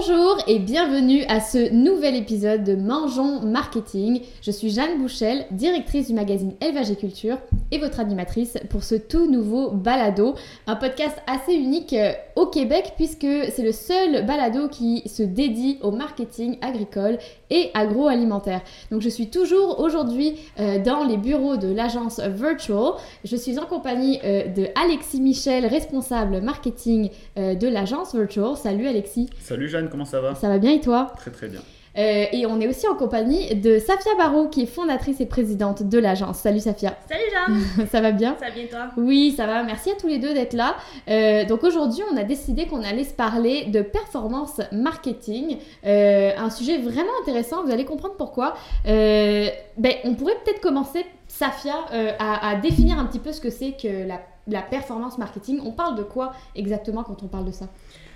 Bonjour et bienvenue à ce nouvel épisode de Mangeons Marketing. Je suis Jeanne Bouchel, directrice du magazine Élevage et Culture et votre animatrice pour ce tout nouveau balado, un podcast assez unique euh, au Québec puisque c'est le seul balado qui se dédie au marketing agricole et agroalimentaire. Donc je suis toujours aujourd'hui euh, dans les bureaux de l'agence Virtual. Je suis en compagnie euh, de Alexis Michel, responsable marketing de l'agence Virtual. Salut Alexis. Salut Jeanne, comment ça va Ça va bien et toi Très très bien. Euh, et on est aussi en compagnie de Safia Barrault, qui est fondatrice et présidente de l'agence. Salut Safia. Salut Jeanne. ça va bien Ça va bien toi? Oui, ça va. Merci à tous les deux d'être là. Euh, donc aujourd'hui, on a décidé qu'on allait se parler de performance marketing, euh, un sujet vraiment intéressant. Vous allez comprendre pourquoi. ben, on pourrait peut-être commencer, Safia, à, définir un petit peu ce que c'est que la, la performance marketing. On parle de quoi exactement quand on parle de ça?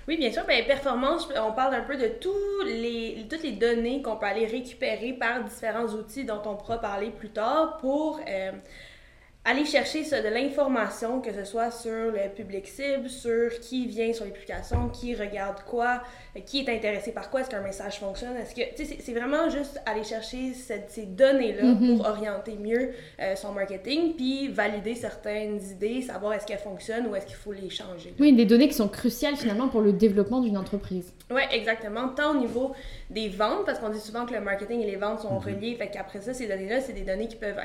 Oui, bien sûr. Bien, performance, on parle un peu de tous les, toutes les données qu'on peut aller récupérer par différents outils dont on pourra parler plus tard pour euh, aller chercher ça, de l'information, que ce soit sur le public cible, sur qui vient sur les publications, qui regarde quoi, qui est intéressé par quoi, est-ce qu'un message fonctionne, est-ce que, c'est vraiment juste aller chercher ces données-là mm-hmm. pour orienter mieux euh, son marketing, puis valider certaines idées, savoir est-ce qu'elles fonctionnent ou est-ce qu'il faut les changer. Oui, des données qui sont cruciales finalement pour le développement d'une entreprise. Oui, exactement. Tant au niveau des ventes, parce qu'on dit souvent que le marketing et les ventes sont mm-hmm. reliés, fait qu'après ça, ces données-là, c'est des données qui peuvent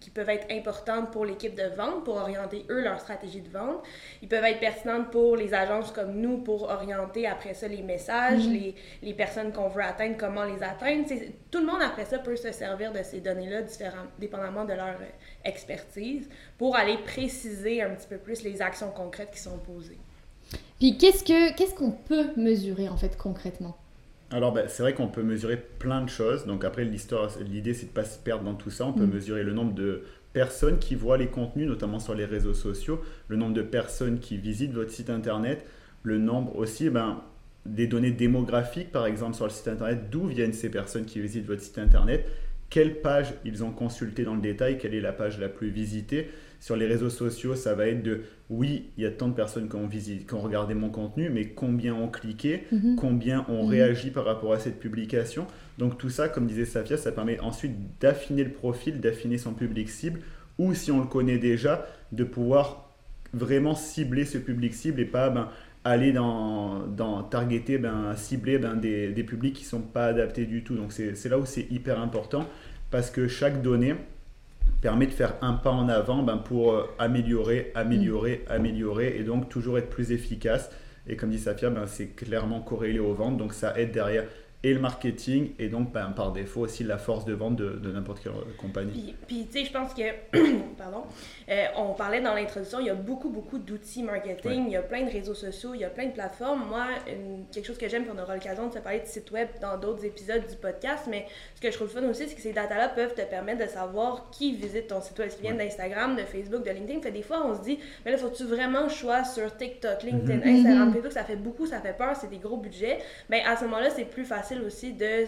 qui peuvent être importantes pour l'équipe de vente, pour orienter eux leur stratégie de vente. Ils peuvent être pertinentes pour les agences comme nous, pour orienter après ça les messages, mhm. les, les, personnes qu'on veut atteindre, comment les atteindre. tout le monde après ça peut se servir de ces données-là, dépendamment de leur euh, expertise, pour aller préciser un petit peu plus les actions concrètes qui sont posées. Puis qu'est-ce que qu'est-ce qu'on peut mesurer en fait concrètement? Alors, ben, c'est vrai qu'on peut mesurer plein de choses. Donc, après, l'histoire, l'idée, c'est de ne pas se perdre dans tout ça. On peut mm. mesurer le nombre de personnes qui voient les contenus, notamment sur les réseaux sociaux, le nombre de personnes qui visitent votre site internet, le nombre aussi ben, des données démographiques, par exemple, sur le site internet, d'où viennent ces personnes qui visitent votre site internet, quelle page ils ont consulté dans le détail, quelle est la page la plus visitée? Sur les réseaux sociaux, ça va être de oui, il y a tant de personnes qui ont, visité, qui ont regardé mon contenu, mais combien ont cliqué, mhm. combien ont mhm. réagi par rapport à cette publication. Donc tout ça, comme disait Safia, ça permet ensuite d'affiner le profil, d'affiner son public cible, ou si on le connaît déjà, de pouvoir vraiment cibler ce public cible et pas ben, aller dans, dans targeter, ben, cibler ben, des, des publics qui ne sont pas adaptés du tout. Donc c'est là où c'est hyper important parce que chaque donnée, permet de faire un pas en avant ben, pour euh, améliorer, améliorer, améliorer et donc toujours être plus efficace. Et comme dit Safia, ben, c'est clairement corrélé aux ventes, donc ça aide derrière et le marketing et donc ben, par défaut aussi la force de vente de, n'importe quelle compagnie. Puis, tu sais, je pense que, pardon, euh, on parlait dans l'introduction, il y a beaucoup, beaucoup d'outils marketing, il y a plein de réseaux sociaux, il y a plein de plateformes. Moi, quelque chose que j'aime, puis on aura l'occasion de se parler de site web dans d'autres épisodes du podcast, mais ce que je trouve fun aussi, c'est que ces datas-là peuvent te permettre de savoir qui visite ton site web. Ils viennent d'Instagram, de Facebook, de LinkedIn. Fait des fois, on se dit, mais là, faut-tu vraiment choisir sur TikTok, LinkedIn, mhm. Instagram, mhm. Facebook, ça fait beaucoup, ça fait peur, c'est des gros budgets. Ben, à ce moment-là, c'est plus facile aussi de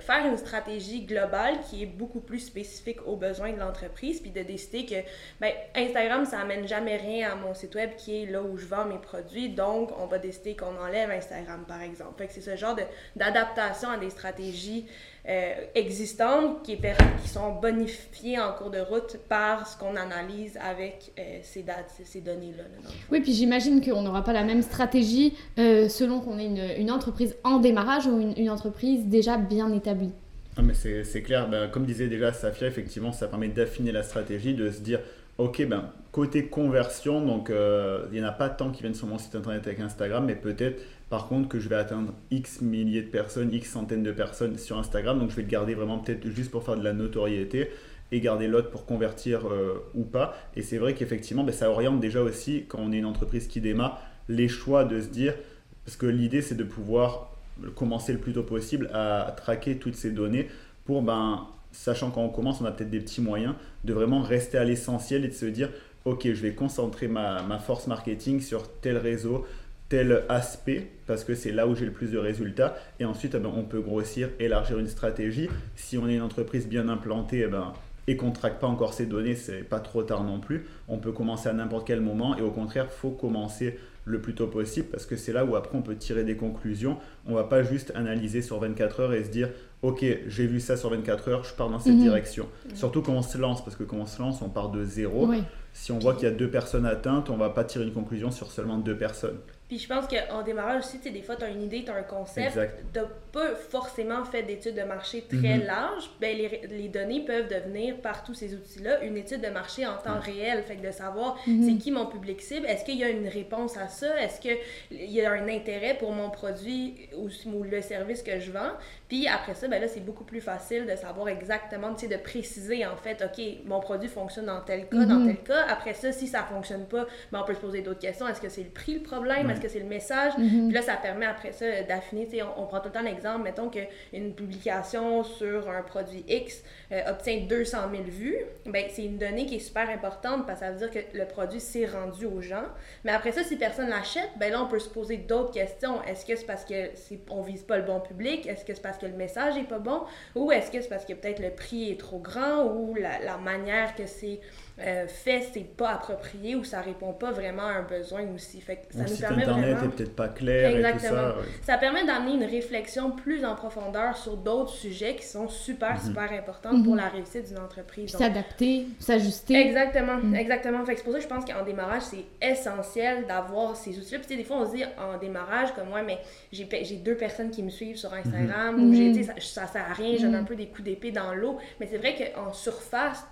faire une stratégie globale qui est beaucoup plus spécifique aux besoins de l'entreprise, puis de décider que ben, Instagram, ça amène jamais rien à mon site web qui est là où je vends mes produits, donc on va décider qu'on enlève Instagram, par exemple. Fait que c'est ce genre d'adaptation à des stratégies euh, existantes qui, qui sont bonifiées en cours de route par ce qu'on analyse avec euh, ces, dates, ces données-là. oui, puis j'imagine qu'on n'aura pas la même stratégie euh, selon qu'on est une, une, entreprise en démarrage ou une, une entreprise déjà bien établie. Ah, mais c'est clair, ben, comme disait déjà Safia, effectivement, ça permet d'affiner la stratégie, de se dire, ok, ben, côté conversion, donc il n'y en a pas tant qui viennent sur mon site internet avec Instagram, mais peut-être par contre, que je vais atteindre X milliers de personnes, X centaines de personnes sur Instagram. Donc, je vais le garder vraiment peut-être juste pour faire de la notoriété et garder l'autre pour convertir euh, ou pas. Et c'est vrai qu'effectivement, ben, ça oriente déjà aussi, quand on est une entreprise qui démarre, les choix de se dire, parce que l'idée, c'est de pouvoir commencer le plus tôt possible à traquer toutes ces données pour, ben, sachant quand on commence, on a peut-être des petits moyens, de vraiment rester à l'essentiel et de se dire, ok, je vais concentrer ma, force marketing sur tel réseau, tel aspect parce que c'est là où j'ai le plus de résultats et ensuite eh ben, on peut grossir, élargir une stratégie. Si on est une entreprise bien implantée eh ben, et qu'on ne traque pas encore ces données, c'est pas trop tard non plus. On peut commencer à n'importe quel moment et au contraire, faut commencer le plus tôt possible parce que c'est là où après on peut tirer des conclusions. On va pas juste analyser sur 24 heures et se dire ok j'ai vu ça sur 24 heures, je pars dans cette Mhm. direction. Surtout quand on se lance parce que quand on se lance on part de zéro. Oui. Si on voit qu'il y a deux personnes atteintes, on va pas tirer une conclusion sur seulement deux personnes. Puis je pense qu'en démarrage aussi, tu sais, des fois, tu as une idée, tu as un concept, Exact. tu pas forcément fait d'études de marché très Mhm. larges, ben les, les données peuvent devenir, par tous ces outils-là, une étude de marché en temps réel. Fait que de savoir Mhm. c'est qui mon public cible, est-ce qu'il y a une réponse à ça, est-ce qu'il y a un intérêt pour mon produit ou, ou le service que je vends? Puis après ça, ben là, c'est beaucoup plus facile de savoir exactement, tu sais, de préciser en fait, OK, mon produit fonctionne dans tel cas, dans Mhm. tel cas. Après ça, si ça fonctionne pas, ben, on peut se poser d'autres questions. Est-ce que c'est le prix le problème? Ouais. Est-ce que c'est le message? Mhm. Puis là, ça permet après ça d'affiner. Tu sais, On, on prend tout le temps l'exemple, mettons qu'une publication sur un produit X euh, obtient 200 000 vues. Ben, c'est une donnée qui est super importante parce que ça veut dire que le produit s'est rendu aux gens. Mais après ça, si personne l'achète, ben là, on peut se poser d'autres questions. Est-ce que c'est parce que c'est, on vise pas le bon public? Est-ce que c'est parce que le message est pas bon? Ou est-ce que c'est parce que peut-être le prix est trop grand ou la, la manière que c'est euh, fait, c'est pas approprié ou ça répond pas vraiment à un besoin aussi. Fait que ça nous site permet internet vraiment... peut-être pas clair et tout Exactement. ça. ouais. Ça permet d'amener une réflexion plus en profondeur sur d'autres sujets qui sont super, Mhm. super importants Mhm. pour la réussite d'une entreprise. S'adapter, s'ajuster. Exactement, Mm. exactement. Fait que c'est pour ça que je pense qu'en démarrage, c'est essentiel d'avoir ces outils-là. Puis tu sais, des fois, on se dit en démarrage, comme moi, mais j'ai deux personnes qui me suivent sur Instagram, ou j'ai, Mhm. tu sais, ça, ça sert à rien, je donne Mhm. un peu des coups d'épée dans l'eau. Mais c'est vrai qu'en surface,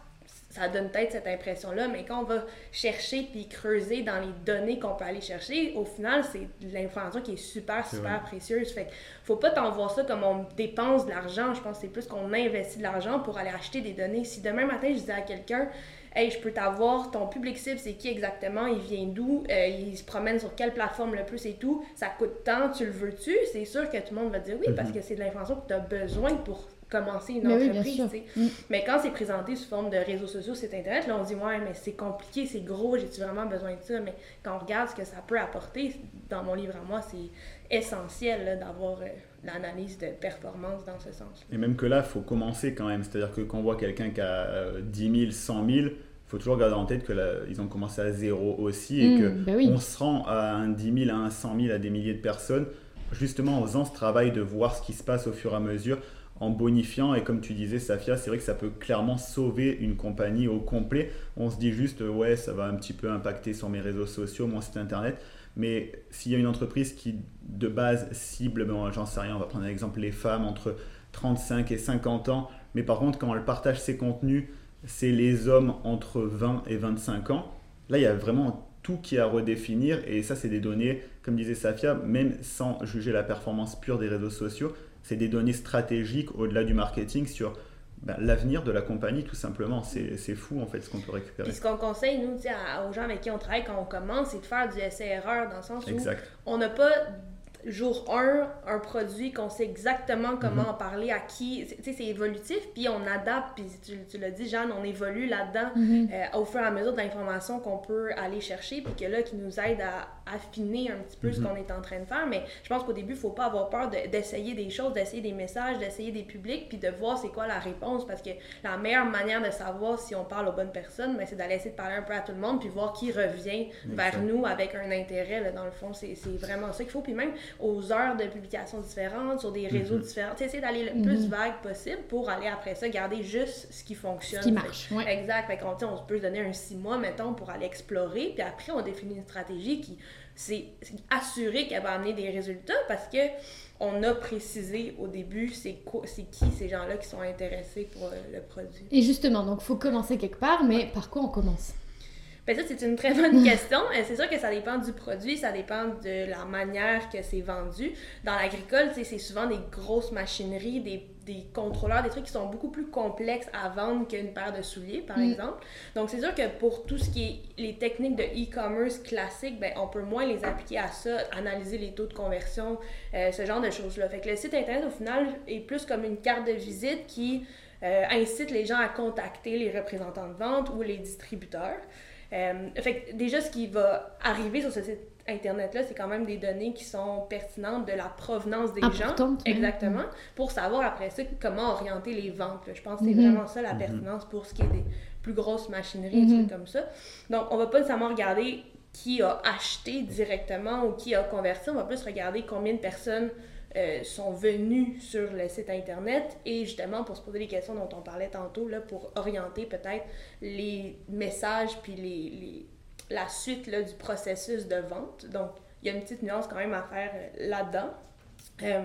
ça donne peut-être cette impression-là, mais quand on va chercher puis creuser dans les données qu'on peut aller chercher, au final, c'est de l'information qui est super, super précieuse. Fait que faut pas t'en voir ça comme on dépense de l'argent. Je pense que c'est plus qu'on investit de l'argent pour aller acheter des données. Si demain matin, je disais à quelqu'un, Hey, je peux t'avoir, ton public cible, c'est qui exactement, il vient d'où, euh, il se promène sur quelle plateforme le plus et tout, ça coûte tant, tu le veux-tu? C'est sûr que tout le monde va dire oui, parce que c'est de l'information que tu as besoin pour commencer une Mais entreprise. Mm. Mais quand c'est présenté sous forme de réseaux sociaux, c'est internet, là on dit ouais, mais c'est compliqué, c'est gros, j'ai-tu vraiment besoin de ça? Mais quand on regarde ce que ça peut apporter, dans mon livre à moi, c'est essentiel là, d'avoir euh, l'analyse de performance dans ce sens. Et même que là, il faut commencer quand même. C'est-à-dire que quand on voit quelqu'un qui a euh, 10 000, 100 000, il faut toujours garder en tête qu'ils ont commencé à zéro aussi et Mm, que oui. on se rend à un 10 000, à un 100 000, à des milliers de personnes, justement en faisant ce travail de voir ce qui se passe au fur et à mesure, en bonifiant. Et comme tu disais, Safia, c'est vrai que ça peut clairement sauver une compagnie au complet. On se dit juste, euh, ouais, ça va un petit peu impacter sur mes réseaux sociaux, mon site internet. Mais s'il y a une entreprise qui, de base, cible, ben, j'en sais rien, on va prendre un exemple, les femmes entre 35 et 50 ans, mais par contre, quand elle partage ses contenus, c'est les hommes entre 20 et 25 ans. Là, il y a vraiment tout qui est à redéfinir, et ça, c'est des données, comme disait Safia, même sans juger la performance pure des réseaux sociaux, c'est des données stratégiques au-delà du marketing sur ben, l'avenir de la compagnie, tout simplement. C'est fou, en fait, ce qu'on peut récupérer. Puis ce qu'on conseille, nous, à- aux gens avec qui on travaille quand on commence, c'est de faire du essai-erreur dans le sens où Exact. on n'a pas jour 1 un produit qu'on sait exactement comment Mhm. en parler à qui. C'est- Tu sais, c'est évolutif, puis on adapte, puis tu, tu l'as dit, Jeanne, on évolue là-dedans Mhm. euh, au fur et à mesure de l'information qu'on peut aller chercher, puis que là, qui nous aide à affiner un petit peu ce Mhm. qu'on est en train de faire. Mais je pense qu'au début, il faut pas avoir peur de- d'essayer des choses, d'essayer des messages, d'essayer des publics, puis de voir c'est quoi la réponse, parce que la meilleure manière de savoir si on parle aux bonnes personnes, ben, c'est d'aller essayer de parler un peu à tout le monde, puis voir qui revient vers nous avec un intérêt, là, dans le fond. C'est c'est vraiment ça qu'il faut. Puis même aux heures de publication différentes, sur des réseaux Mhm. différents, essayer d'aller le Mhm. plus vague possible pour aller après ça garder juste ce qui fonctionne. Ce qui Fait- marche. Ouais. Exact. Fait sais, on peut se donner un six mois, mettons, pour aller explorer. Puis après, on définit une stratégie qui, c'est assuré qu'elle va amener des résultats parce que on a précisé au début c'est quoi- c'est qui ces gens-là qui sont intéressés pour euh, le produit. Et justement, donc faut commencer quelque part, mais par quoi on commence? Ben ça, c'est une très bonne question. Euh, C'est sûr que ça dépend du produit, ça dépend de la manière que c'est vendu. Dans l'agricole, c'est souvent des grosses machineries, des, des contrôleurs, des trucs qui sont beaucoup plus complexes à vendre qu'une paire de souliers, par Mm. exemple. Donc, c'est sûr que pour tout ce qui est les techniques de e-commerce classiques, ben, on peut moins les appliquer à ça, analyser les taux de conversion, euh, ce genre de choses-là. Fait que le site Internet, au final, est plus comme une carte de visite qui euh, incite les gens à contacter les représentants de vente ou les distributeurs. Euh, fait que déjà, ce qui va arriver sur ce site Internet-là, c'est quand même des données qui sont pertinentes de la provenance des gens. Importante, même. Exactement. Pour savoir après ça comment orienter les ventes. là. Je pense que c'est Mhm. vraiment ça la pertinence pour ce qui est des plus grosses machineries, des Mhm. trucs comme ça. Donc, on va pas nécessairement regarder qui a acheté directement ou qui a converti. On va plus regarder combien de personnes euh, sont venus sur le site internet et justement pour se poser les questions dont on parlait tantôt, là, pour orienter peut-être les messages puis les, la suite là, du processus de vente. Donc, il y a une petite nuance quand même à faire euh, là-dedans. Euh,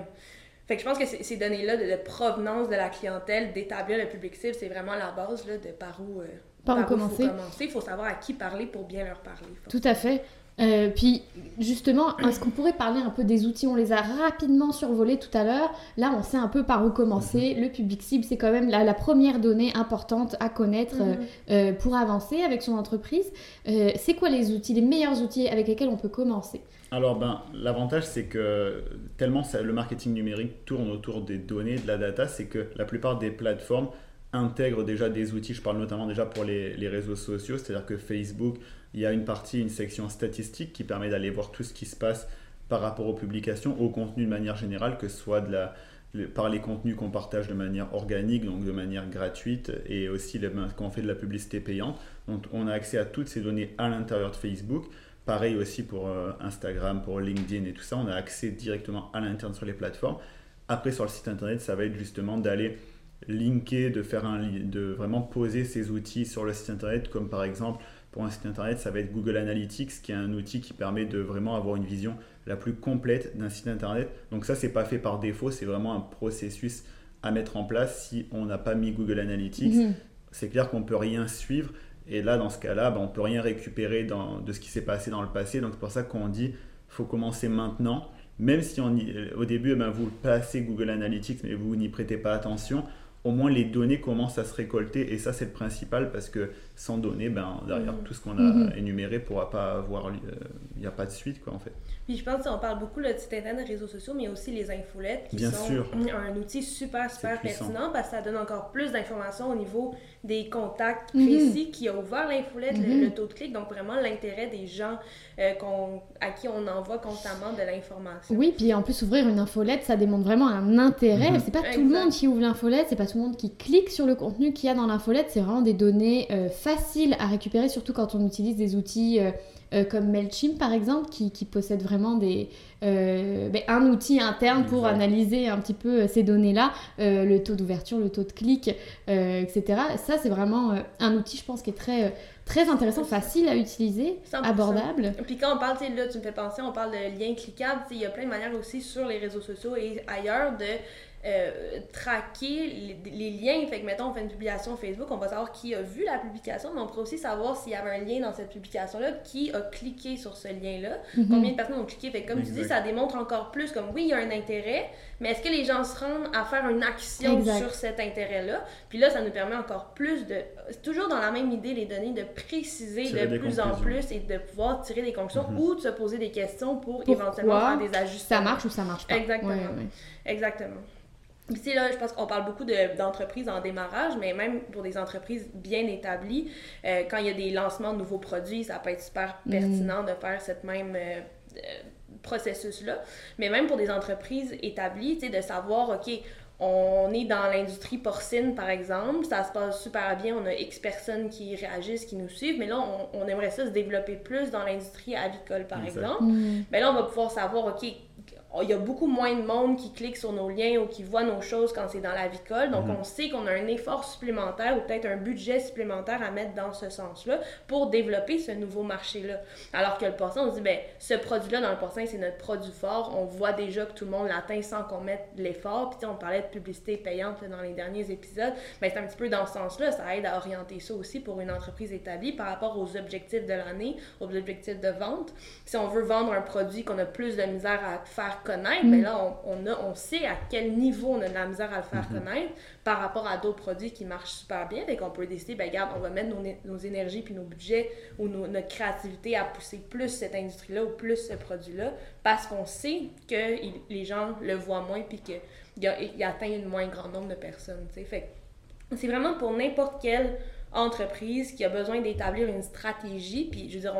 fait que je pense que ces données-là de, provenance de la clientèle, d'établir le public cible, c'est vraiment la base là, de par où, par, où commencer. Il faut savoir à qui parler pour bien leur parler. Tout à fait. Euh, puis justement, est-ce qu'on pourrait parler un peu des outils? On les a rapidement survolés tout à l'heure. Là, on sait un peu par où commencer. Le public cible, c'est quand même la, première donnée importante à connaître mhm. euh, euh, pour avancer avec son entreprise. c'est quoi les outils, les meilleurs outils avec lesquels on peut commencer? Alors, ben, l'avantage, c'est que tellement le marketing numérique tourne autour des données, de la data, c'est que la plupart des plateformes intègrent déjà des outils. Je parle notamment déjà pour les, réseaux sociaux, c'est-à-dire que Facebook, il y a une partie, une section statistique qui permet d'aller voir tout ce qui se passe par rapport aux publications, au contenu de manière générale, que ce soit par les contenus qu'on partage de manière organique, donc de manière gratuite, et aussi quand on fait de la publicité payante. Donc on a accès à toutes ces données à l'intérieur de Facebook. Pareil aussi pour euh, Instagram, pour LinkedIn et tout ça, on a accès directement à l'interne sur les plateformes. Après sur le site internet, ça va être justement d'aller linker, de faire un, de vraiment poser ces outils sur le site internet, comme par exemple pour un site internet, ça va être Google Analytics, qui est un outil qui permet de vraiment avoir une vision la plus complète d'un site internet. Donc ça, c'est pas fait par défaut, c'est vraiment un processus à mettre en place si on n'a pas mis Google Analytics. Mhm. C'est clair qu'on peut rien suivre. Et là, dans ce cas-là, ben, on peut rien récupérer de ce qui s'est passé dans le passé. Donc c'est pour ça qu'on dit faut commencer maintenant. Même si on au début, ben, vous placez Google Analytics, mais vous n'y prêtez pas attention, au moins les données commencent à se récolter. Et ça c'est le principal parce que sans données, ben, derrière mmh. tout ce qu'on a mmh. énuméré pourra pas avoir, euh, il n'y a pas de suite quoi en fait. Puis je pense qu'on parle beaucoup de site internet, réseaux sociaux, mais aussi les infolettes qui sont un outil super, super pertinent parce que ça donne encore plus d'informations au niveau des contacts mhm. précis qui a ouvert l'infolette, le, mhm. taux de clic, donc vraiment l'intérêt des gens euh, à qui on envoie constamment de l'information. Oui, puis en plus, ouvrir une infolette, ça démontre vraiment un intérêt. Mhm. C'est pas tout le monde qui ouvre l'infolette, c'est pas tout le monde qui clique sur le contenu qu'il y a dans l'infolette, c'est vraiment des données euh, faciles à récupérer, surtout quand on utilise des outils. Euh, euh, comme MailChimp par exemple, qui, qui possède vraiment des, euh, ben, un outil interne pour analyser un petit peu ces données-là, le taux d'ouverture, le taux de clic, etc. Ça, c'est vraiment un outil, je pense, qui est très, très intéressant, facile à utiliser, abordable. Puis quand on parle, là, tu me fais penser, on parle de liens cliquables, il y a plein de manières aussi sur les réseaux sociaux et ailleurs de euh, traquer les, liens. Fait que, mettons, on fait une publication Facebook, on va savoir qui a vu la publication, mais on pourrait aussi savoir s'il y avait un lien dans cette publication-là, qui a cliqué sur ce lien-là, mhm. combien de personnes ont cliqué? Fait comme tu dis, ça démontre encore plus comme oui, il y a un intérêt, mais est-ce que les gens se rendent à faire une action sur cet intérêt-là? Puis là, ça nous permet encore plus de. toujours dans la même idée, les données, de préciser de plus en plus et de pouvoir tirer des conclusions mhm. ou de se poser des questions pour éventuellement faire des ajustements. Ça marche ou ça marche pas? Exactement. Exactement. Ici, là, je pense qu'on parle beaucoup d'entreprises en démarrage, mais même pour des entreprises bien établies, euh, quand il y a des lancements de nouveaux produits, ça peut être super mm. pertinent de faire cette même euh, euh, processus-là. Mais même pour des entreprises établies, tu sais, de savoir, OK, on est dans l'industrie porcine, par exemple, ça se passe super bien, on a X personnes qui réagissent, qui nous suivent, mais là, on, aimerait ça se développer plus dans l'industrie avicole, par exemple. Mm. Mais là, on va pouvoir savoir, OK, il y a beaucoup moins de monde qui clique sur nos liens ou qui voit nos choses quand c'est dans la vicole. Donc, mhm. on sait qu'on a un effort supplémentaire ou peut-être un budget supplémentaire à mettre dans ce sens-là pour développer ce nouveau marché-là. Alors que le porcin, on se dit, ben, ce produit-là dans le porcin, c'est notre produit fort. On voit déjà que tout le monde l'atteint sans qu'on mette l'effort. Puis, on parlait de publicité payante dans les derniers épisodes. Mais ben, c'est un petit peu dans ce sens-là. Ça aide à orienter ça aussi pour une entreprise établie par rapport aux objectifs de l'année, aux objectifs de vente. Si on veut vendre un produit qu'on a plus de misère à faire connaître, mais mm. là, on, a, on sait à quel niveau on a de la misère à le faire mm-hmm. connaître par rapport à d'autres produits qui marchent super bien. et qu'on peut décider, ben regarde, on va mettre nos, nos énergies puis nos budgets ou notre créativité à pousser plus cette industrie-là ou plus ce produit-là parce qu'on sait que les gens le voient moins puis qu'il il atteint un moins grand nombre de personnes. Fait c'est vraiment pour n'importe quelle entreprise qui a besoin d'établir une stratégie. Puis, je veux dire,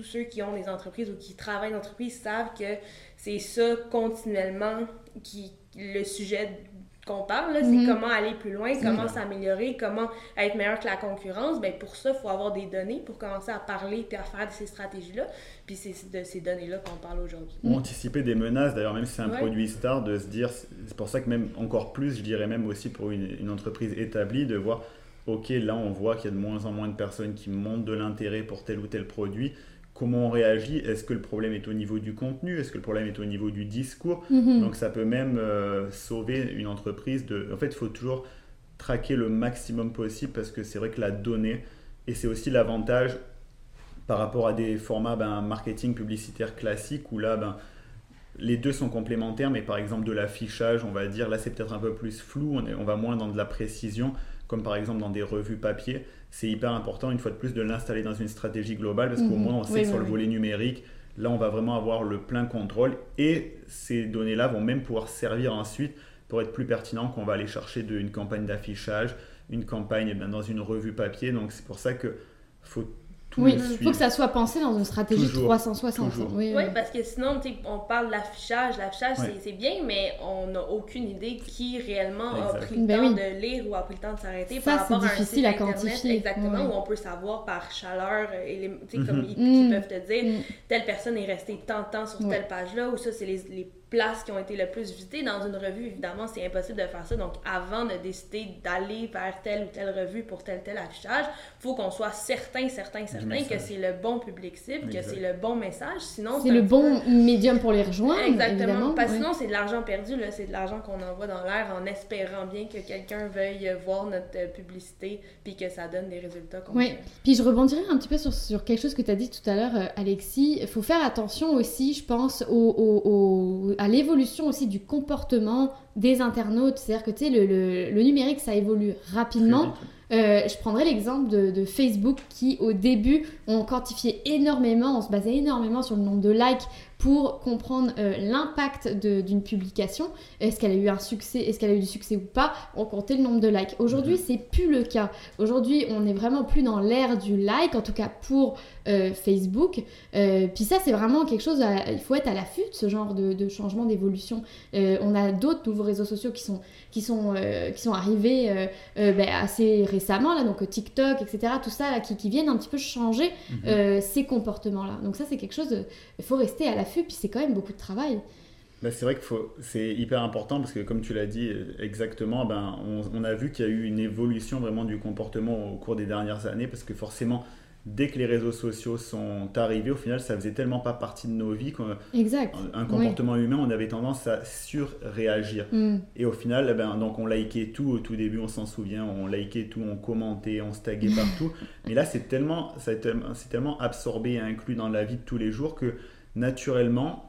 tous ceux qui ont des entreprises ou qui travaillent dans entreprises savent que c'est ça continuellement qui le sujet qu'on parle, c'est Mhm. comment aller plus loin, comment s'améliorer, comment être meilleur que la concurrence. Ben, pour ça, il faut avoir des données pour commencer à parler puis à faire de ces stratégies-là. Puis c'est de ces données-là qu'on parle aujourd'hui. Ou anticiper des menaces, d'ailleurs, même si c'est un Ouais. produit star, de se dire, c'est pour ça que même encore plus, je dirais même aussi pour une, une entreprise établie, de voir, ok, là on voit qu'il y a de moins en moins de personnes qui montrent de l'intérêt pour tel ou tel produit. Comment on réagit Est-ce que le problème est au niveau du contenu Est-ce que le problème est au niveau du discours Mhm. Donc ça peut même euh, sauver une entreprise. De... En fait, il faut toujours traquer le maximum possible parce que c'est vrai que la donnée, et c'est aussi l'avantage par rapport à des formats ben, marketing publicitaire classiques où là, ben, les deux sont complémentaires, mais par exemple de l'affichage, on va dire, là c'est peut-être un peu plus flou, on, est- on va moins dans de la précision, comme par exemple dans des revues papier. C'est hyper important, une fois de plus, de l'installer dans une stratégie globale, parce qu'au Mhm. moins on sait Oui, que sur oui, le oui. volet numérique, là on va vraiment avoir le plein contrôle, et ces données-là vont même pouvoir servir ensuite pour être plus pertinent qu'on va aller chercher de, une campagne d'affichage, une campagne eh bien, dans une revue papier. Donc c'est pour ça que faut tout Oui, il faut que ça soit pensé dans une stratégie Toujours, 360. toujours. Oui, Oui, oui. parce que sinon, tu sais, on parle de l'affichage. L'affichage, c'est- bien, mais on n'a aucune idée qui réellement a pris le Ben temps oui. de lire ou a pris le temps de s'arrêter Ça, par rapport c'est à un difficile site à Internet, quantifier. Exactement, où on peut savoir par chaleur, euh, tu sais, Mhm. comme ils, Mm. qui peuvent te dire, Mm. telle personne est restée tant de temps sur telle page-là, ou ça, c'est les, les places qui ont été le plus visitées. Dans une revue, évidemment, c'est impossible de faire ça. Donc, avant de décider d'aller vers telle ou telle revue pour tel tel affichage, il faut qu'on soit certain, certain, certain que c'est le bon public cible, que c'est le bon message. Sinon, C'est le bon médium pour les rejoindre, Exactement. évidemment. Parce que oui. sinon, c'est de l'argent perdu, là. C'est de l'argent qu'on envoie dans l'air en espérant bien que quelqu'un veuille voir notre euh, publicité puis que ça donne des résultats Oui, puis je rebondirai un petit peu sur, sur quelque chose que tu as dit tout à l'heure, euh, Alexis. Il faut faire attention aussi, je pense, au, au- au- à l'évolution aussi du comportement des internautes. C'est-à-dire que tu sais, le, le- le numérique, ça évolue rapidement. Euh, je prendrai l'exemple de, de Facebook qui, au début, ont quantifié énormément, on se basait énormément sur le nombre de likes pour comprendre euh, l'impact d'une publication. Est-ce qu'elle a eu un succès, est-ce qu'elle a eu du succès ou pas? On comptait le nombre de likes. Aujourd'hui, c'est plus le cas. Aujourd'hui, on n'est vraiment plus dans l'ère du like, en tout cas pour euh, Facebook. Euh, puis ça, c'est vraiment quelque chose, à- il faut être à l'affût de ce genre de, de changement d'évolution. On a d'autres nouveaux réseaux sociaux qui sont, qui sont, euh, qui sont arrivés euh, euh, ben, assez récemment, là, donc TikTok, etc., tout ça, là, qui, qui viennent un petit peu changer Mhm. ces comportements-là. Donc ça, c'est quelque chose, il faut rester à l'affût, puis c'est quand même beaucoup de travail. Bah, c'est vrai que c'est hyper important parce que comme tu l'as dit exactement, ben, on, on a vu qu'il y a eu une évolution vraiment du comportement au cours des dernières années parce que forcément, dès que les réseaux sociaux sont arrivés, au final, ça faisait tellement pas partie de nos vies qu'un comportement humain, on avait tendance à surréagir. Mm. Et au final, eh ben, donc on likait tout au tout début, on s'en souvient, on likait tout, on commentait, on se taguait partout. Mais là, c'est tellement, tellement- c'est tellement absorbé et inclus dans la vie de tous les jours que naturellement,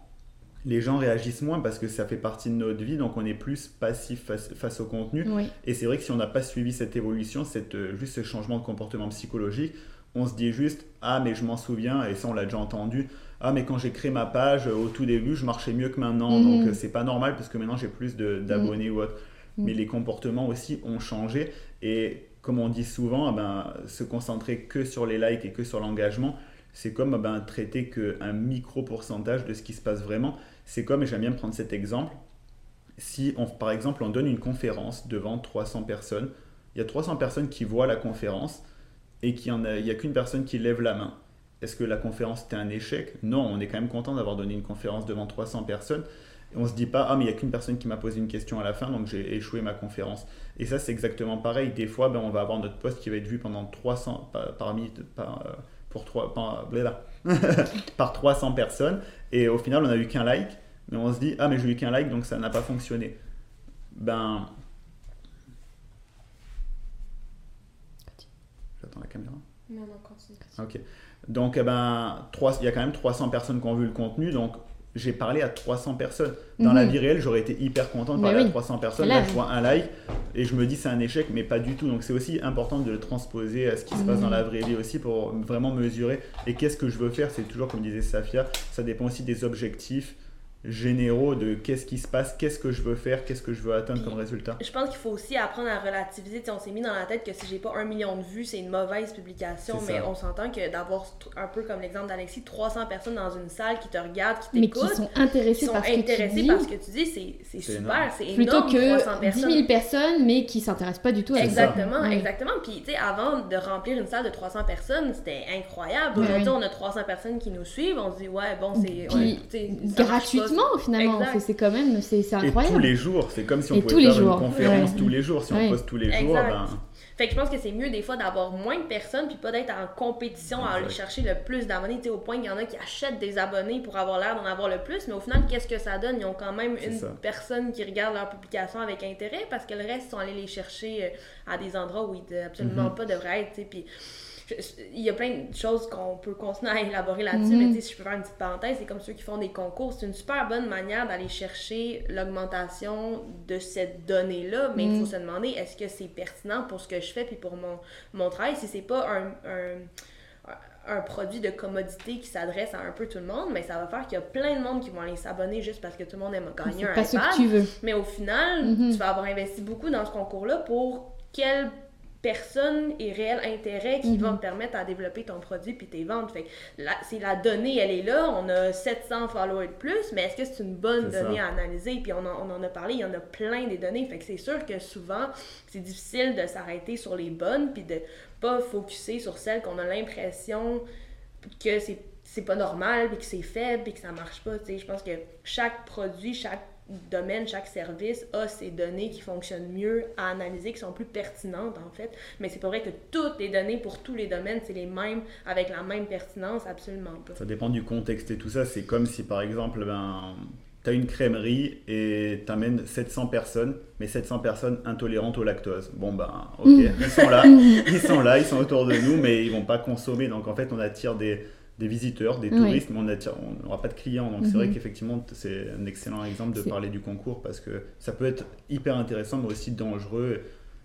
les gens réagissent moins parce que ça fait partie de notre vie, donc on est plus passif face, face au contenu. Oui. Et c'est vrai que si on n'a pas suivi cette évolution, cette, euh, juste ce changement de comportement psychologique, on se dit juste Ah, mais je m'en souviens, et ça on l'a déjà entendu. Ah, mais quand j'ai créé ma page, euh, au tout début, je marchais mieux que maintenant, Mhm. donc euh, c'est pas normal parce que maintenant j'ai plus de- d'abonnés ou autre. Mhm. Mais les comportements aussi ont changé, et comme on dit souvent, eh ben, se concentrer que sur les likes et que sur l'engagement, c'est comme eh ben, traiter qu'un micro pourcentage de ce qui se passe vraiment. C'est comme, et j'aime bien prendre cet exemple, si on, par exemple on donne une conférence devant 300 personnes, il y a 300 personnes qui voient la conférence et qu'il n'y a, qu'une personne qui lève la main. Est-ce que la conférence était un échec? Non, on est quand même content d'avoir donné une conférence devant 300 personnes. Et on se dit pas, ah mais il n'y a qu'une personne qui m'a posé une question à la fin, donc j'ai échoué ma conférence. Et ça c'est exactement pareil. Des fois, ben, on va avoir notre poste qui va être vu pendant 300, par- parmi, par, euh, pour trois, par, blablabla, par 300 personnes. Et au final, on n'a eu qu'un like. Mais on se dit, ah mais j'ai eu qu'un like, donc ça n'a pas fonctionné. Ben... Caméra. Non, non, continue. Ok. Donc, eh ben, trois- il y a quand même 300 personnes qui ont vu le contenu. Donc, j'ai parlé à 300 personnes. Dans Mhm. la vie réelle, j'aurais été hyper content de Mais parler oui. à 300 personnes. Là, Là, je vois un like et je me dis c'est un échec, mais pas du tout. Donc, c'est aussi important de le transposer à ce qui se passe Mhm. dans la vraie vie aussi pour vraiment mesurer. Et qu'est-ce que je veux faire C'est toujours, comme disait Safia, ça dépend aussi des objectifs généraux de qu'est-ce qui se passe, qu'est-ce que je veux faire, qu'est-ce que je veux atteindre comme résultat. Je pense qu'il faut aussi apprendre à relativiser. on s'est mis dans la tête que si j'ai pas un million de vues, c'est une mauvaise publication, mais on s'entend que d'avoir un peu comme l'exemple d'Alexis, 300 personnes dans une salle qui te regardent, qui t'écoutent, mais qui sont intéressées, sont par, ce intéressés par ce que tu dis, c'est super, c'est énorme. Plutôt que 10 000 personnes, mais qui s'intéressent pas du tout à exactement, ça. Exactement, Puis tu sais, avant de remplir une salle de 300 personnes, c'était incroyable. Aujourd'hui, on a 300 personnes qui nous suivent, on se dit ouais bon c'est gratuitement finalement c'est quand même, c'est incroyable. Et tous les jours, c'est comme si on pouvait faire une conférence tous les jours. Si on poste tous les jours, ben... Fait que je pense que c'est mieux des fois d'avoir moins de personnes puis pas d'être en compétition à aller chercher le plus d'abonnés. Au point qu'il y en a qui achètent des abonnés pour avoir l'air d'en avoir le plus, mais au final, qu'est-ce que ça donne? Ils ont quand même une personne qui regarde leur publication avec intérêt parce que le reste sont allés les chercher euh, à des endroits où ils absolument mm-hmm. pas devraient être. Puis il y a plein de choses qu'on peut continuer à élaborer là-dessus, mais mhm. si je peux faire une petite parenthèse, c'est comme ceux qui font des concours, c'est une super bonne manière d'aller chercher l'augmentation de cette donnée-là, mais il faut mhm. se demander est-ce que c'est pertinent pour ce que je fais puis pour mon, mon travail, si c'est pas un, un produit de commodité qui s'adresse à un peu tout le monde, mais ça va faire qu'il y a plein de monde qui vont aller s'abonner juste parce que tout le monde aime gagner un pas Ce que tu veux. Mais au final, mhm. tu vas avoir investi beaucoup dans ce concours-là pour quel personne et réel intérêt qui va me mhm. permettre à développer ton produit puis tes ventes. Fait c'est la donnée, elle est là, on a 700 followers de plus, mais est-ce que c'est une bonne donnée à analyser? Puis on, on, en a parlé, il y en a plein des données. Fait que c'est sûr que souvent, c'est difficile de s'arrêter sur les bonnes puis de pas focuser sur celles qu'on a l'impression que c'est c'est pas normal, puis que c'est faible, puis que ça marche pas. Je pense que chaque produit, chaque domaine, chaque service a ses données qui fonctionnent mieux à analyser, qui sont plus pertinentes en fait. Mais c'est pas vrai que toutes les données pour tous les domaines, c'est les mêmes avec la même pertinence, absolument pas. Ça dépend du contexte et tout ça. C'est comme si par exemple, ben, tu as une crèmerie et tu amènes 700 personnes, mais 700 personnes intolérantes au lactose. Bon ben, ok, ils sont là, ils sont là, ils sont autour de nous, mais ils vont pas consommer. Donc en fait, on attire des des visiteurs, des touristes, mais on n'aura pas de clients. Donc c'est vrai mhm. qu'effectivement, c'est un excellent exemple de parler du concours parce que ça peut être hyper intéressant, mais aussi dangereux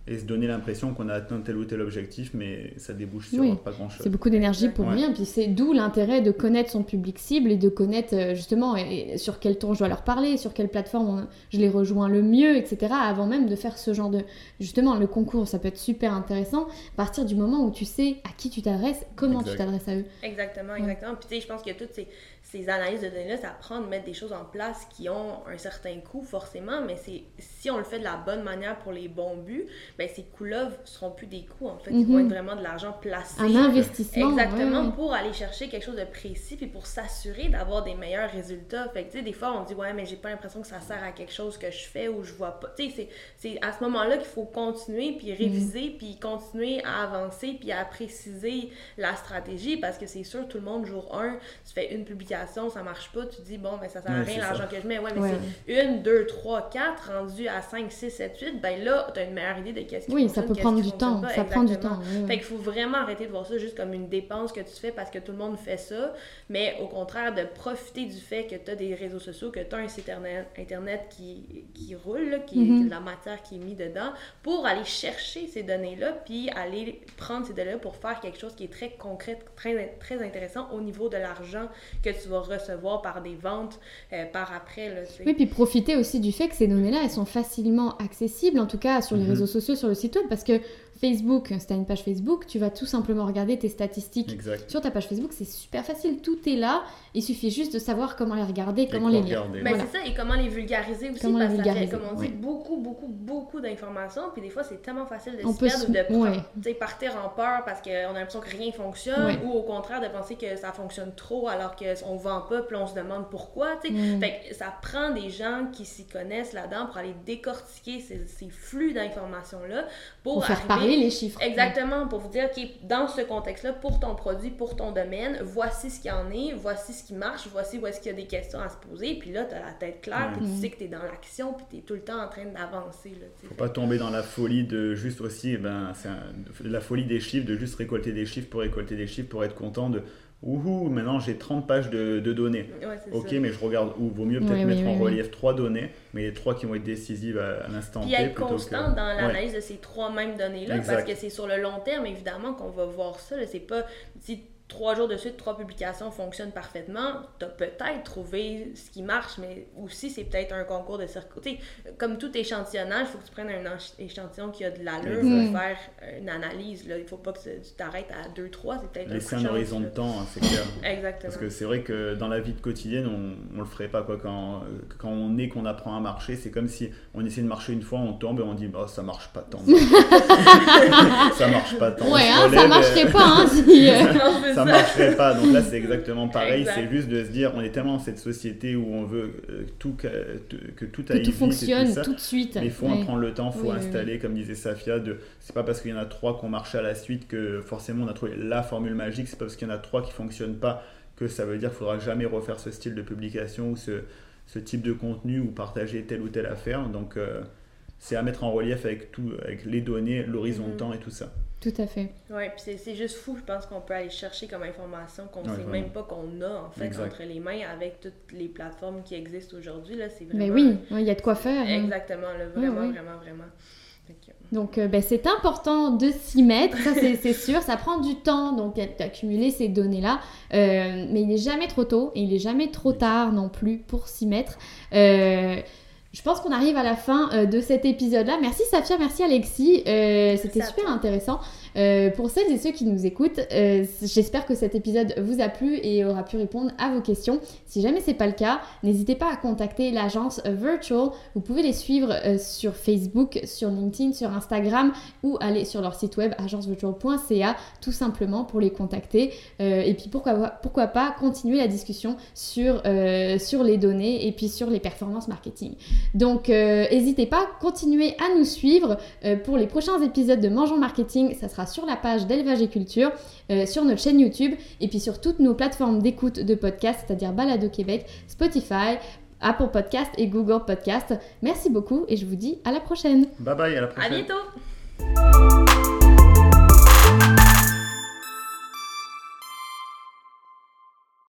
et se donner l'impression qu'on a atteint tel ou tel objectif, mais ça débouche sur pas grand-chose. C'est beaucoup d'énergie pour rien, puis c'est d'où l'intérêt de connaître son public cible et de connaître euh, justement sur quel ton je dois leur parler, sur quelle plateforme je les rejoins le mieux, etc. Avant même de faire ce genre de... Justement, le concours, ça peut être super intéressant à partir du moment où tu sais à qui tu t'adresses, comment tu t'adresses à eux. Exactement, exactement. Puis tu sais, je pense que toutes ces ces analyses de données-là, ça prend de mettre des choses en place qui ont un certain coût, forcément, mais c'est si on le fait de la bonne manière pour les bons buts, ben ces coûts-là seront plus des coûts, en fait. Ils vont mhm. être vraiment de l'argent placé. Un investissement. Exactement, pour aller chercher quelque chose de précis, puis pour s'assurer d'avoir des meilleurs résultats. Fait que, tu sais, des fois, on dit, ouais, mais j'ai pas l'impression que ça sert à quelque chose que je fais ou je vois pas. Tu sais, c'est à ce moment-là qu'il faut continuer, puis réviser, mhm. puis continuer à avancer, puis à préciser la stratégie, parce que c'est sûr, tout le monde, jour 1, tu fais une publication ça marche pas, tu dis, bon, mais ben, ça sert à rien l'argent que je mets. Ouais, mais c'est une, deux, trois, quatre, rendu à 5, 6, 7, 8, ben là, tu as une meilleure idée de qu'est-ce qui Oui, ça peut prendre du temps. Ça prend du temps. Fait qu'il faut vraiment arrêter de voir ça juste comme une dépense que tu fais parce que tout le monde fait ça, mais au contraire, de profiter du fait que tu as des réseaux sociaux, que tu as un site internet, qui, qui roule, qui, mm-hmm. de la matière qui est mise dedans, pour aller chercher ces données-là, puis aller prendre ces données-là pour faire quelque chose qui est très concret, très, très intéressant au niveau de l'argent que tu vas recevoir par des ventes euh, par après. Là, oui, puis profiter aussi du fait que ces données-là, elles sont facilement accessibles, en tout cas sur les mhm. réseaux sociaux, sur le site web, parce que Facebook, si tu as une page Facebook, tu vas tout simplement regarder tes statistiques sur ta page Facebook. C'est super facile, tout est là. Il suffit juste de savoir comment les regarder, comment les lire. Ben, C'est ça, et comment les vulgariser aussi. Comment parce les vulgariser. comme on dit, beaucoup, beaucoup, beaucoup d'informations. Puis des fois, c'est tellement facile de se perdre ou de partir en peur parce qu'on a l'impression que rien fonctionne ou au contraire de penser que ça fonctionne trop alors qu'on vend pas, puis on se demande pourquoi. Mm. Fait que ça prend des gens qui s'y connaissent là-dedans pour aller décortiquer ces, ces flux d'informations-là pour, pour faire arriver les chiffres. Exactement, pour vous dire, OK, dans ce contexte-là, pour ton produit, pour ton domaine, voici ce qu'il y en est, voici ce qui marche, voici où est-ce qu'il y a des questions à se poser, puis là, tu as la tête claire, puis tu sais que tu es dans l'action, puis tu es tout le temps en train d'avancer. Faut pas tomber dans la folie de juste aussi, eh ben, c'est la folie des chiffres, de juste récolter des chiffres pour récolter des chiffres, pour être content de Ouhou, maintenant j'ai 30 pages de, données. ok, mais je regarde où. Vaut mieux peut-être mettre en relief trois données, mais les trois qui vont être décisives à, l'instant T. Puis être constant dans l'analyse de ces trois mêmes données-là, parce que c'est sur le long terme, évidemment, qu'on va voir ça. C'est pas. Si trois jours de suite, trois publications fonctionnent parfaitement, tu as peut-être trouvé ce qui marche, mais aussi c'est peut-être un concours de circuit. Comme tout échantillonnage, il faut que tu prennes un échantillon qui a de l'allure pour faire une analyse. Là. Il faut pas que tu t'arrêtes à deux, trois, c'est peut-être Laisser un, horizon de temps, hein, c'est clair. Exactement. Parce que c'est vrai que dans la vie de quotidienne, on, on le ferait pas. Quoi. Quand, quand on est, qu'on apprend à marcher, c'est comme si on essaie de marcher une fois, on tombe et on dit bah, ça marche pas tant. ça marche pas tant. Ouais, hein, ça marcherait pas. Hein, si, ça marcherait pas. Donc là, c'est exactement pareil. C'est juste de se dire, on est tellement dans cette société où on veut euh, tout, que, que tout aille tout fonctionne tout, de suite. Mais il faut en prendre le temps, il faut installer, comme disait Safia, de c'est pas parce qu'il y en a trois qui ont marché à la suite que forcément on a trouvé la formule magique. C'est pas parce qu'il y en a trois qui fonctionnent pas que ça veut dire qu'il faudra jamais refaire ce style de publication ou ce, ce type de contenu ou partager telle ou telle affaire. Donc euh, c'est à mettre en relief avec tout, avec les données, l'horizon de mm-hmm. temps et tout ça. Tout à fait. Oui, puis c'est juste fou, je pense qu'on peut aller chercher comme information qu'on ne sait même pas qu'on a en fait entre les mains avec toutes les plateformes qui existent aujourd'hui. Là, c'est vraiment. Mais oui, il y a de quoi faire. Hein. Exactement, vraiment, vraiment, vraiment. Donc, euh, ben, c'est important de s'y mettre, ça c'est sûr, ça prend du temps donc d'accumuler ces données-là, euh, mais il n'est jamais trop tôt et il n'est jamais trop tard non plus pour s'y mettre. Euh, je pense qu'on arrive à la fin euh, de cet épisode-là. Merci Safia, merci Alexis. Euh, c'était super intéressant. Euh, pour celles et ceux qui nous écoutent, j'espère que cet épisode vous a plu et aura pu répondre à vos questions. Si jamais c'est pas le cas, n'hésitez pas à contacter l'agence Virtual. Vous pouvez les suivre sur Facebook, sur LinkedIn, sur Instagram ou aller sur leur site web agencevirtual.ca tout simplement pour les contacter. et puis pourquoi, pourquoi pas continuer la discussion sur, sur les données et puis sur les performances marketing. Donc euh, n'hésitez pas, continuez à nous suivre euh, pour les prochains épisodes de Mangeons Marketing. Ça sera sur la page d'Élevage et Culture, euh, sur notre chaîne YouTube et puis sur toutes nos plateformes d'écoute de podcasts, c'est-à-dire Balado Québec, Spotify, Apple Podcast et Google Podcast. Merci beaucoup et je vous dis à la prochaine. Bye bye, à la prochaine. À bientôt.